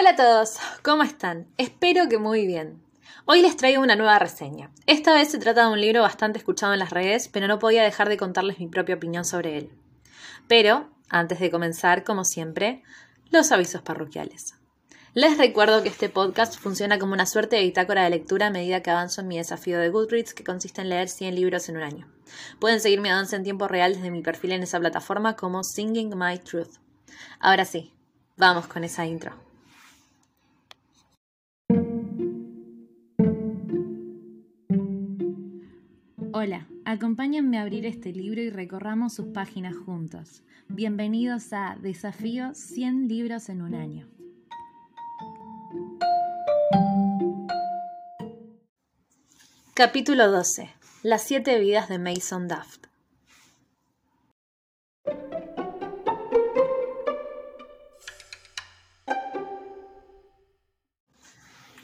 Hola a todos, ¿cómo están? Espero que muy bien. Hoy les traigo una nueva reseña. Esta vez se trata de un libro bastante escuchado en las redes, pero no podía dejar de contarles mi propia opinión sobre él. Pero, antes de comenzar, como siempre, los avisos parroquiales. Les recuerdo que este podcast funciona como una suerte de bitácora de lectura a medida que avanzo en mi desafío de Goodreads, que consiste en leer 100 libros en un año. Pueden seguir mi avance en tiempo real desde mi perfil en esa plataforma como Singing My Truth. Ahora sí, vamos con esa intro. Hola, acompáñenme a abrir este libro y recorramos sus páginas juntos. Bienvenidos a Desafío 100 libros en un año. Capítulo 12. Las siete vidas de Mason Daft.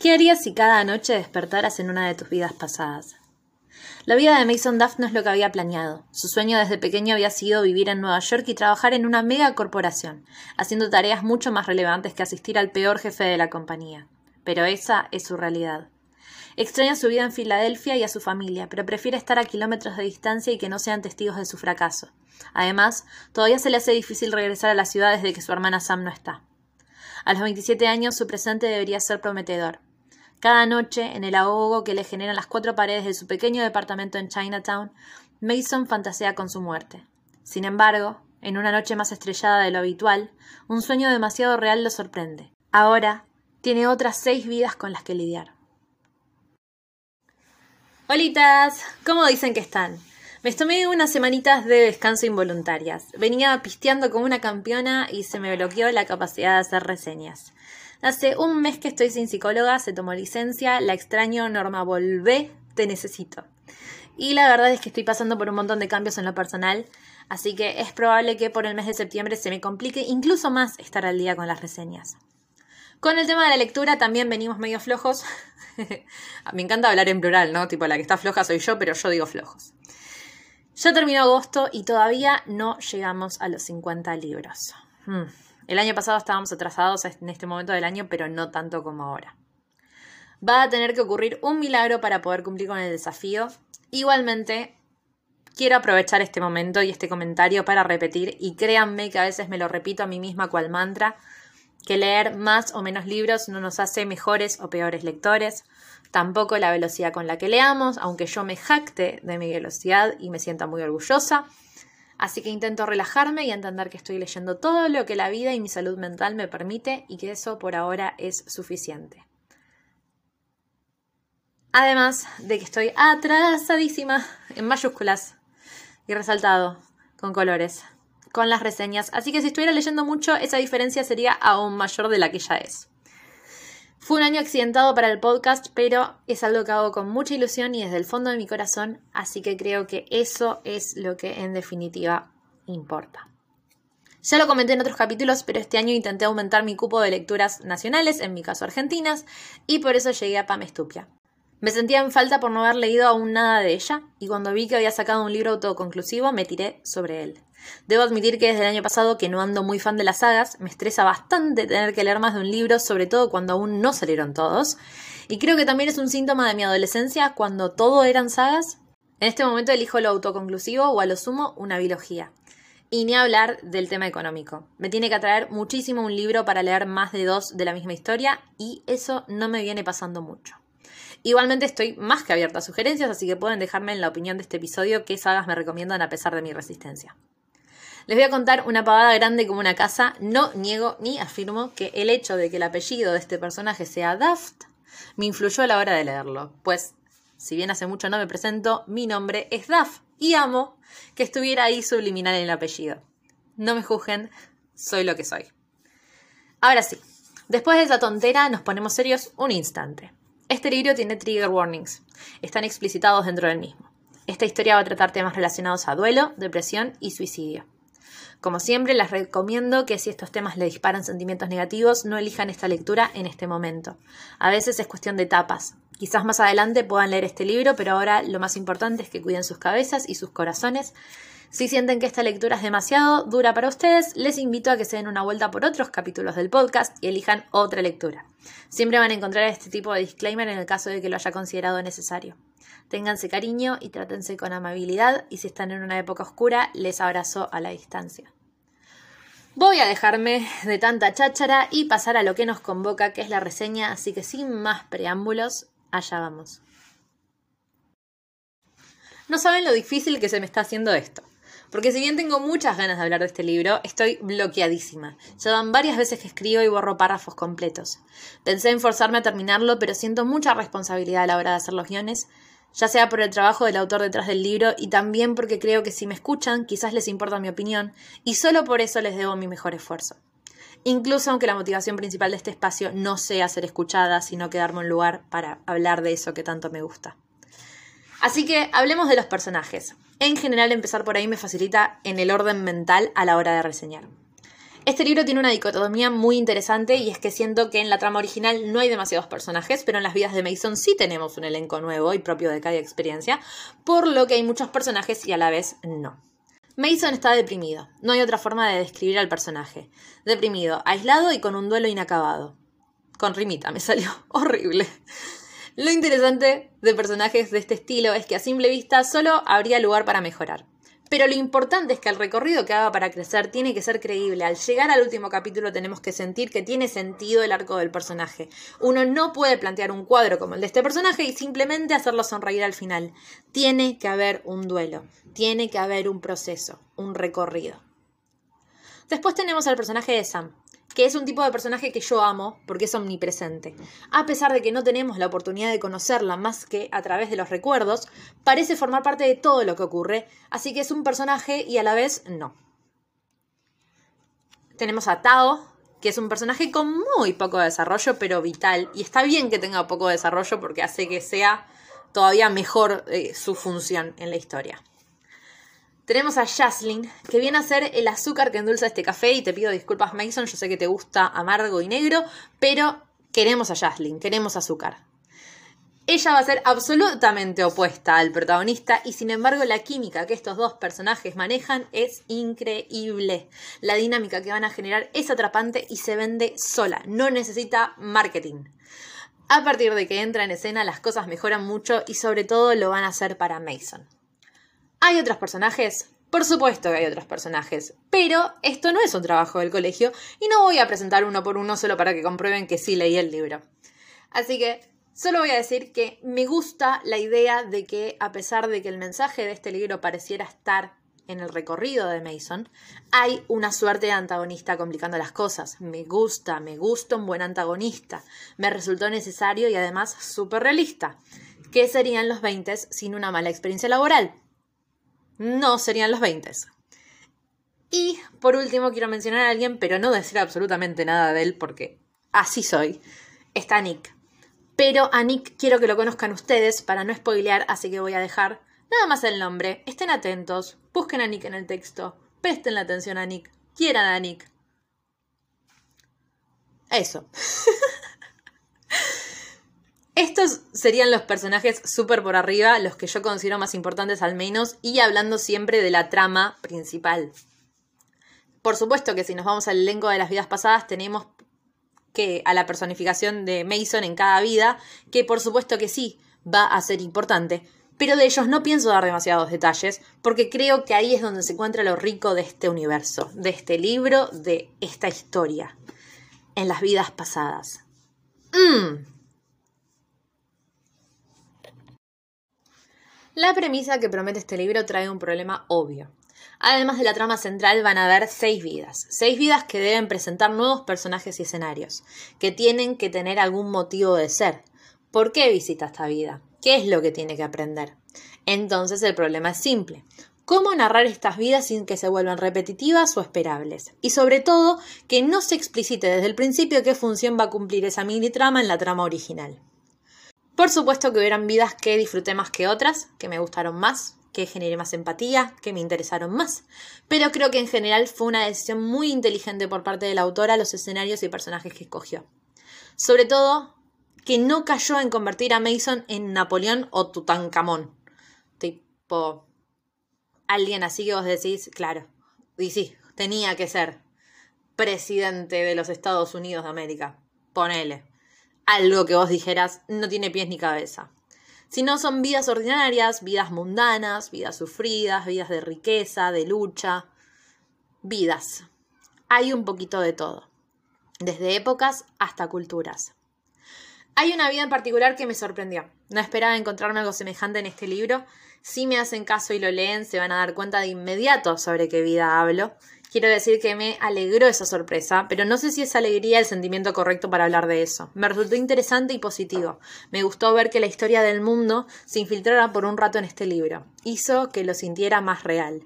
¿Qué harías si cada noche despertaras en una de tus vidas pasadas? La vida de Mason Duff no es lo que había planeado. Su sueño desde pequeño había sido vivir en Nueva York y trabajar en una mega corporación, haciendo tareas mucho más relevantes que asistir al peor jefe de la compañía. Pero esa es su realidad. Extraña su vida en Filadelfia y a su familia, pero prefiere estar a kilómetros de distancia y que no sean testigos de su fracaso. Además, todavía se le hace difícil regresar a la ciudad desde que su hermana Sam no está. A los 27 años su presente debería ser prometedor. Cada noche, en el ahogo que le generan las cuatro paredes de su pequeño departamento en Chinatown, Mason fantasea con su muerte. Sin embargo, en una noche más estrellada de lo habitual, un sueño demasiado real lo sorprende. Ahora tiene otras seis vidas con las que lidiar. Holitas, ¿cómo dicen que están? Me tomé unas semanitas de descanso involuntarias. Venía pisteando como una campeona y se me bloqueó la capacidad de hacer reseñas. Hace un mes que estoy sin psicóloga, se tomó licencia, la extraño, Norma, volvé, te necesito. Y la verdad es que estoy pasando por un montón de cambios en lo personal, así que es probable que por el mes de septiembre se me complique incluso más estar al día con las reseñas. Con el tema de la lectura también venimos medio flojos. me encanta hablar en plural, ¿no? Tipo, la que está floja soy yo, pero yo digo flojos. Ya terminó agosto y todavía no llegamos a los 50 libros. Hmm. El año pasado estábamos atrasados en este momento del año, pero no tanto como ahora. Va a tener que ocurrir un milagro para poder cumplir con el desafío. Igualmente, quiero aprovechar este momento y este comentario para repetir, y créanme que a veces me lo repito a mí misma cual mantra, que leer más o menos libros no nos hace mejores o peores lectores, tampoco la velocidad con la que leamos, aunque yo me jacte de mi velocidad y me sienta muy orgullosa, Así que intento relajarme y entender que estoy leyendo todo lo que la vida y mi salud mental me permite y que eso por ahora es suficiente. Además de que estoy atrasadísima en mayúsculas y resaltado con colores, con las reseñas, así que si estuviera leyendo mucho esa diferencia sería aún mayor de la que ya es. Fue un año accidentado para el podcast, pero es algo que hago con mucha ilusión y desde el fondo de mi corazón, así que creo que eso es lo que en definitiva importa. Ya lo comenté en otros capítulos, pero este año intenté aumentar mi cupo de lecturas nacionales, en mi caso argentinas, y por eso llegué a Pam Estupia. Me sentía en falta por no haber leído aún nada de ella, y cuando vi que había sacado un libro autoconclusivo me tiré sobre él. Debo admitir que desde el año pasado, que no ando muy fan de las sagas, me estresa bastante tener que leer más de un libro, sobre todo cuando aún no salieron todos. Y creo que también es un síntoma de mi adolescencia cuando todo eran sagas. En este momento elijo lo autoconclusivo o a lo sumo una biología. Y ni hablar del tema económico. Me tiene que atraer muchísimo un libro para leer más de dos de la misma historia y eso no me viene pasando mucho. Igualmente estoy más que abierta a sugerencias, así que pueden dejarme en la opinión de este episodio qué sagas me recomiendan a pesar de mi resistencia. Les voy a contar una pavada grande como una casa. No niego ni afirmo que el hecho de que el apellido de este personaje sea Daft me influyó a la hora de leerlo. Pues, si bien hace mucho no me presento, mi nombre es Daft y amo que estuviera ahí subliminal en el apellido. No me juzguen, soy lo que soy. Ahora sí, después de esa tontera nos ponemos serios un instante. Este libro tiene trigger warnings. Están explicitados dentro del mismo. Esta historia va a tratar temas relacionados a duelo, depresión y suicidio. Como siempre, les recomiendo que si estos temas les disparan sentimientos negativos, no elijan esta lectura en este momento. A veces es cuestión de etapas. Quizás más adelante puedan leer este libro, pero ahora lo más importante es que cuiden sus cabezas y sus corazones Si sienten que esta lectura es demasiado dura para ustedes, les invito a que se den una vuelta por otros capítulos del podcast y elijan otra lectura. Siempre van a encontrar este tipo de disclaimer en el caso de que lo haya considerado necesario. Ténganse cariño y trátense con amabilidad y si están en una época oscura, les abrazo a la distancia. Voy a dejarme de tanta cháchara y pasar a lo que nos convoca, que es la reseña, así que sin más preámbulos, allá vamos. No saben lo difícil que se me está haciendo esto. Porque si bien tengo muchas ganas de hablar de este libro, estoy bloqueadísima. Ya van varias veces que escribo y borro párrafos completos. Pensé en forzarme a terminarlo, pero siento mucha responsabilidad a la hora de hacer los guiones, ya sea por el trabajo del autor detrás del libro y también porque creo que si me escuchan quizás les importa mi opinión y solo por eso les debo mi mejor esfuerzo. Incluso aunque la motivación principal de este espacio no sea ser escuchada, sino quedarme un lugar para hablar de eso que tanto me gusta. Así que hablemos de los personajes. En general empezar por ahí me facilita en el orden mental a la hora de reseñar. Este libro tiene una dicotomía muy interesante y es que siento que en la trama original no hay demasiados personajes, pero en las vidas de Mason sí tenemos un elenco nuevo y propio de cada experiencia, por lo que hay muchos personajes y a la vez no. Mason está deprimido, no hay otra forma de describir al personaje. Deprimido, aislado y con un duelo inacabado. Con rimita, me salió horrible. Lo interesante de personajes de este estilo es que a simple vista solo habría lugar para mejorar. Pero lo importante es que el recorrido que haga para crecer tiene que ser creíble. Al llegar al último capítulo tenemos que sentir que tiene sentido el arco del personaje. Uno no puede plantear un cuadro como el de este personaje y simplemente hacerlo sonreír al final. Tiene que haber un duelo, tiene que haber un proceso, un recorrido. Después tenemos al personaje de Sam que es un tipo de personaje que yo amo porque es omnipresente. A pesar de que no tenemos la oportunidad de conocerla más que a través de los recuerdos, parece formar parte de todo lo que ocurre, así que es un personaje y a la vez no. Tenemos a Tao, que es un personaje con muy poco desarrollo, pero vital, y está bien que tenga poco desarrollo porque hace que sea todavía mejor eh, su función en la historia. Tenemos a Jaslyn, que viene a ser el azúcar que endulza este café. Y te pido disculpas, Mason, yo sé que te gusta amargo y negro, pero queremos a Jaslyn, queremos azúcar. Ella va a ser absolutamente opuesta al protagonista y sin embargo la química que estos dos personajes manejan es increíble. La dinámica que van a generar es atrapante y se vende sola, no necesita marketing. A partir de que entra en escena las cosas mejoran mucho y sobre todo lo van a hacer para Mason. ¿Hay otros personajes? Por supuesto que hay otros personajes, pero esto no es un trabajo del colegio y no voy a presentar uno por uno solo para que comprueben que sí leí el libro. Así que solo voy a decir que me gusta la idea de que a pesar de que el mensaje de este libro pareciera estar en el recorrido de Mason, hay una suerte de antagonista complicando las cosas. Me gusta, me gusta un buen antagonista. Me resultó necesario y además súper realista. ¿Qué serían los 20 sin una mala experiencia laboral? No serían los 20. Y por último quiero mencionar a alguien, pero no decir absolutamente nada de él porque así soy. Está Nick. Pero a Nick quiero que lo conozcan ustedes para no spoilear, así que voy a dejar nada más el nombre. Estén atentos, busquen a Nick en el texto, presten la atención a Nick, quieran a Nick. Eso. Estos serían los personajes súper por arriba, los que yo considero más importantes al menos, y hablando siempre de la trama principal. Por supuesto que si nos vamos al elenco de las vidas pasadas, tenemos que a la personificación de Mason en cada vida, que por supuesto que sí, va a ser importante. Pero de ellos no pienso dar demasiados detalles, porque creo que ahí es donde se encuentra lo rico de este universo, de este libro, de esta historia, en las vidas pasadas. Mmm La premisa que promete este libro trae un problema obvio. Además de la trama central van a haber seis vidas, seis vidas que deben presentar nuevos personajes y escenarios, que tienen que tener algún motivo de ser. ¿Por qué visita esta vida? ¿Qué es lo que tiene que aprender? Entonces el problema es simple. ¿Cómo narrar estas vidas sin que se vuelvan repetitivas o esperables? Y sobre todo, que no se explicite desde el principio qué función va a cumplir esa mini trama en la trama original. Por supuesto que hubieran vidas que disfruté más que otras, que me gustaron más, que generé más empatía, que me interesaron más. Pero creo que en general fue una decisión muy inteligente por parte de la autora los escenarios y personajes que escogió. Sobre todo, que no cayó en convertir a Mason en Napoleón o Tutankamón. Tipo. alguien así que vos decís, claro, y sí, tenía que ser presidente de los Estados Unidos de América. Ponele. Algo que vos dijeras no tiene pies ni cabeza. Si no son vidas ordinarias, vidas mundanas, vidas sufridas, vidas de riqueza, de lucha. Vidas. Hay un poquito de todo. Desde épocas hasta culturas. Hay una vida en particular que me sorprendió. No esperaba encontrarme algo semejante en este libro. Si me hacen caso y lo leen, se van a dar cuenta de inmediato sobre qué vida hablo. Quiero decir que me alegró esa sorpresa, pero no sé si esa alegría es el sentimiento correcto para hablar de eso. Me resultó interesante y positivo. Me gustó ver que la historia del mundo se infiltrara por un rato en este libro. Hizo que lo sintiera más real.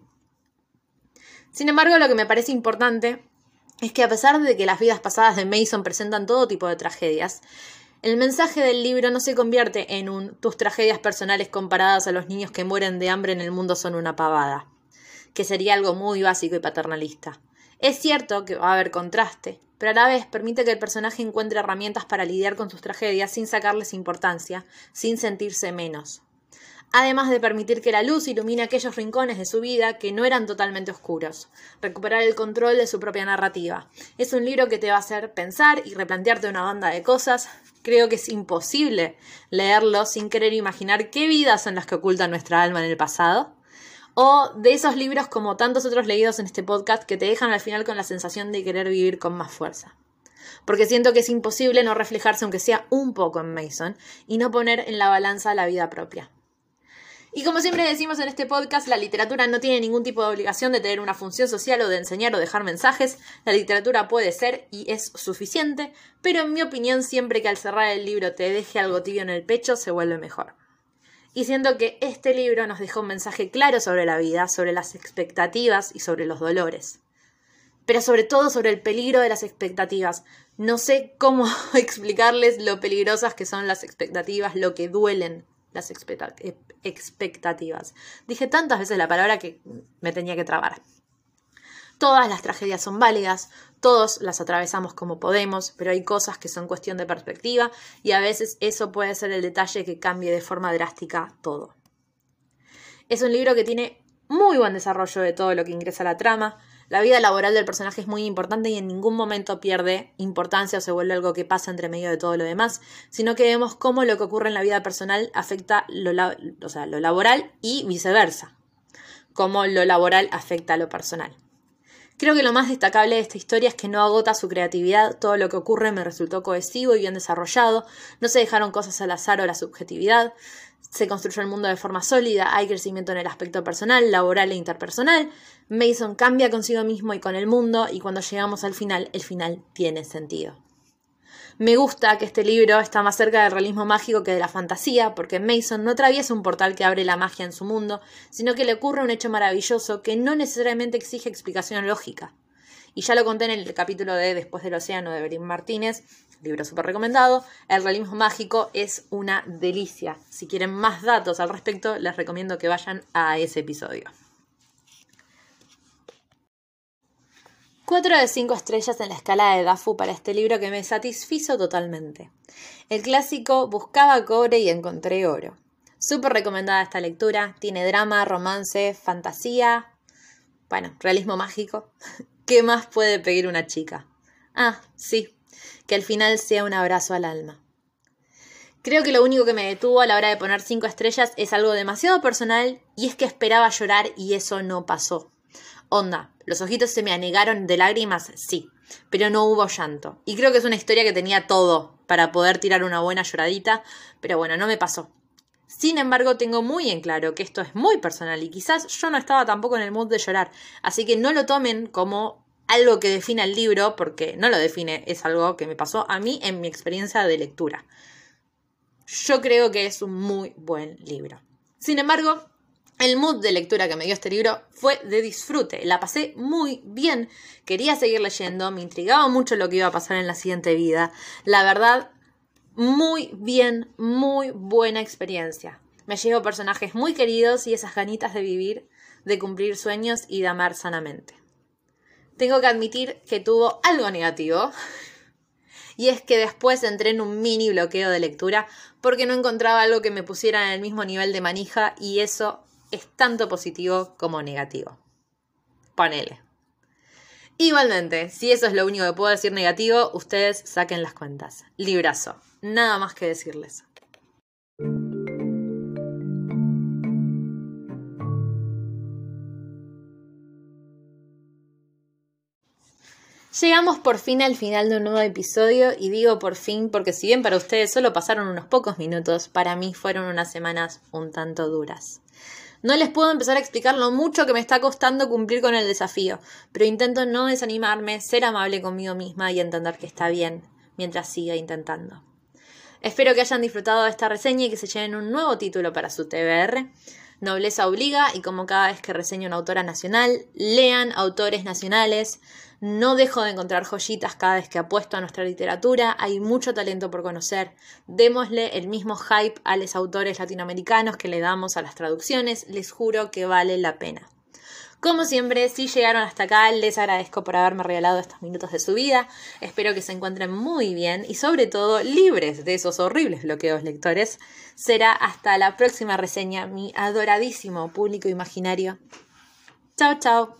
Sin embargo, lo que me parece importante es que a pesar de que las vidas pasadas de Mason presentan todo tipo de tragedias, el mensaje del libro no se convierte en un tus tragedias personales comparadas a los niños que mueren de hambre en el mundo son una pavada, que sería algo muy básico y paternalista. Es cierto que va a haber contraste, pero a la vez permite que el personaje encuentre herramientas para lidiar con sus tragedias sin sacarles importancia, sin sentirse menos además de permitir que la luz ilumine aquellos rincones de su vida que no eran totalmente oscuros, recuperar el control de su propia narrativa. Es un libro que te va a hacer pensar y replantearte una banda de cosas. Creo que es imposible leerlo sin querer imaginar qué vidas son las que ocultan nuestra alma en el pasado. O de esos libros como tantos otros leídos en este podcast que te dejan al final con la sensación de querer vivir con más fuerza porque siento que es imposible no reflejarse aunque sea un poco en Mason y no poner en la balanza la vida propia. Y como siempre decimos en este podcast, la literatura no tiene ningún tipo de obligación de tener una función social o de enseñar o dejar mensajes. La literatura puede ser y es suficiente, pero en mi opinión siempre que al cerrar el libro te deje algo tibio en el pecho se vuelve mejor. Y siento que este libro nos dejó un mensaje claro sobre la vida, sobre las expectativas y sobre los dolores. Pero sobre todo sobre el peligro de las expectativas. No sé cómo explicarles lo peligrosas que son las expectativas, lo que duelen, las expectativas. Dije tantas veces la palabra que me tenía que trabar. Todas las tragedias son válidas, todos las atravesamos como podemos, pero hay cosas que son cuestión de perspectiva y a veces eso puede ser el detalle que cambie de forma drástica todo. Es un libro que tiene muy buen desarrollo de todo lo que ingresa a la trama, la vida laboral del personaje es muy importante y en ningún momento pierde importancia o se vuelve algo que pasa entre medio de todo lo demás, sino que vemos cómo lo que ocurre en la vida personal afecta lo, lo laboral y viceversa, cómo lo laboral afecta a lo personal. Creo que lo más destacable de esta historia es que no agota su creatividad, todo lo que ocurre me resultó cohesivo y bien desarrollado, no se dejaron cosas al azar o la subjetividad, se construyó el mundo de forma sólida, hay crecimiento en el aspecto personal, laboral e interpersonal, Mason cambia consigo mismo y con el mundo y cuando llegamos al final, el final tiene sentido. Me gusta que este libro está más cerca del realismo mágico que de la fantasía, porque Mason no atraviesa un portal que abre la magia en su mundo, sino que le ocurre un hecho maravilloso que no necesariamente exige explicación lógica. Y ya lo conté en el capítulo de Después del Océano de Berín Martínez, libro súper recomendado. El realismo mágico es una delicia. Si quieren más datos al respecto, les recomiendo que vayan a ese episodio. 4 de 5 estrellas en la escala de Dafu para este libro que me satisfizo totalmente. El clásico Buscaba cobre y encontré oro. Súper recomendada esta lectura. Tiene drama, romance, fantasía. Bueno, realismo mágico. ¿Qué más puede pedir una chica? Ah, sí, que al final sea un abrazo al alma. Creo que lo único que me detuvo a la hora de poner 5 estrellas es algo demasiado personal y es que esperaba llorar y eso no pasó. Onda, los ojitos se me anegaron de lágrimas, sí, pero no hubo llanto. Y creo que es una historia que tenía todo para poder tirar una buena lloradita, pero bueno, no me pasó. Sin embargo, tengo muy en claro que esto es muy personal y quizás yo no estaba tampoco en el mood de llorar, así que no lo tomen como algo que define el libro, porque no lo define, es algo que me pasó a mí en mi experiencia de lectura. Yo creo que es un muy buen libro. Sin embargo, el mood de lectura que me dio este libro fue de disfrute, la pasé muy bien, quería seguir leyendo, me intrigaba mucho lo que iba a pasar en la siguiente vida. La verdad, muy bien, muy buena experiencia. Me llevo personajes muy queridos y esas ganitas de vivir, de cumplir sueños y de amar sanamente. Tengo que admitir que tuvo algo negativo, y es que después entré en un mini bloqueo de lectura porque no encontraba algo que me pusiera en el mismo nivel de manija y eso es tanto positivo como negativo. Ponele. Igualmente, si eso es lo único que puedo decir negativo, ustedes saquen las cuentas. Librazo. Nada más que decirles. Llegamos por fin al final de un nuevo episodio y digo por fin porque si bien para ustedes solo pasaron unos pocos minutos, para mí fueron unas semanas un tanto duras. No les puedo empezar a explicar lo mucho que me está costando cumplir con el desafío, pero intento no desanimarme, ser amable conmigo misma y entender que está bien mientras siga intentando. Espero que hayan disfrutado de esta reseña y que se lleven un nuevo título para su TBR. Nobleza obliga y como cada vez que reseño una autora nacional, lean autores nacionales, no dejo de encontrar joyitas cada vez que apuesto a nuestra literatura, hay mucho talento por conocer. Démosle el mismo hype a los autores latinoamericanos que le damos a las traducciones, les juro que vale la pena. Como siempre, si llegaron hasta acá, les agradezco por haberme regalado estos minutos de su vida. Espero que se encuentren muy bien y sobre todo libres de esos horribles bloqueos lectores. Será hasta la próxima reseña, mi adoradísimo público imaginario. Chao, chao.